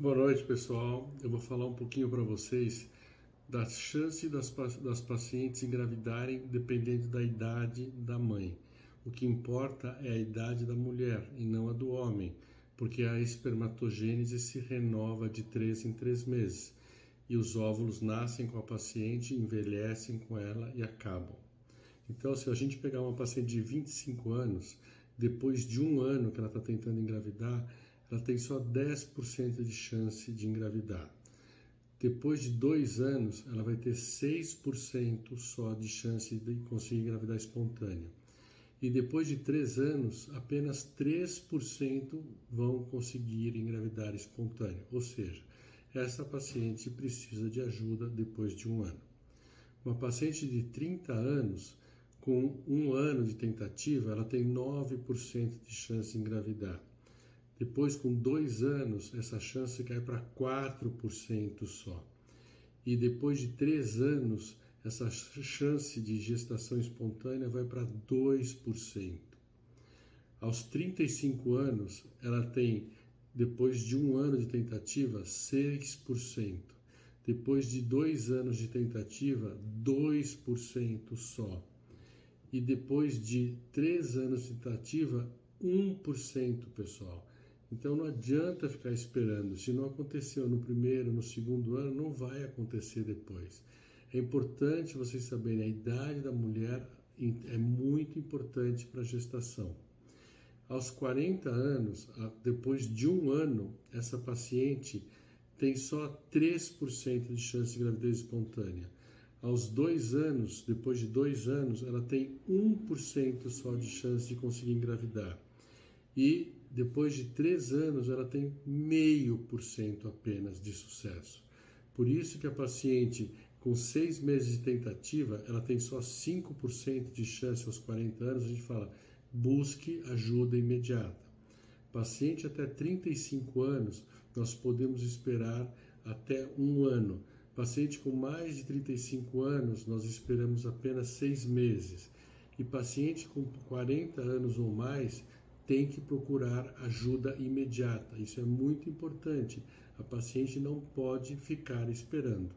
Boa noite, pessoal. Eu vou falar um pouquinho para vocês da chance das, das pacientes engravidarem dependendo da idade da mãe. O que importa é a idade da mulher e não a do homem, porque a espermatogênese se renova de três em três meses e os óvulos nascem com a paciente, envelhecem com ela e acabam. Então, se a gente pegar uma paciente de 25 anos, depois de um ano que ela está tentando engravidar, ela tem só 10% de chance de engravidar. Depois de dois anos, ela vai ter 6% só de chance de conseguir engravidar espontânea. E depois de três anos, apenas 3% vão conseguir engravidar espontânea. Ou seja, essa paciente precisa de ajuda depois de um ano. Uma paciente de 30 anos, com um ano de tentativa, ela tem 9% de chance de engravidar. Depois, com dois anos, essa chance cai para 4% só. E depois de três anos, essa chance de gestação espontânea vai para 2%. Aos 35 anos, ela tem, depois de um ano de tentativa, 6%. Depois de dois anos de tentativa, 2% só. E depois de três anos de tentativa, 1%, pessoal. Então não adianta ficar esperando. Se não aconteceu no primeiro, no segundo ano, não vai acontecer depois. É importante vocês saberem a idade da mulher é muito importante para a gestação. Aos 40 anos, depois de um ano, essa paciente tem só 3% de chance de gravidez espontânea. Aos dois anos, depois de dois anos, ela tem 1% só de chance de conseguir engravidar. E depois de três anos, ela tem meio por cento apenas de sucesso. Por isso que a paciente com seis meses de tentativa, ela tem só 5% de chance aos 40 anos, a gente fala, busque ajuda imediata. Paciente até 35 anos, nós podemos esperar até um ano. Paciente com mais de 35 anos, nós esperamos apenas seis meses. E paciente com 40 anos ou mais, tem que procurar ajuda imediata. Isso é muito importante. A paciente não pode ficar esperando.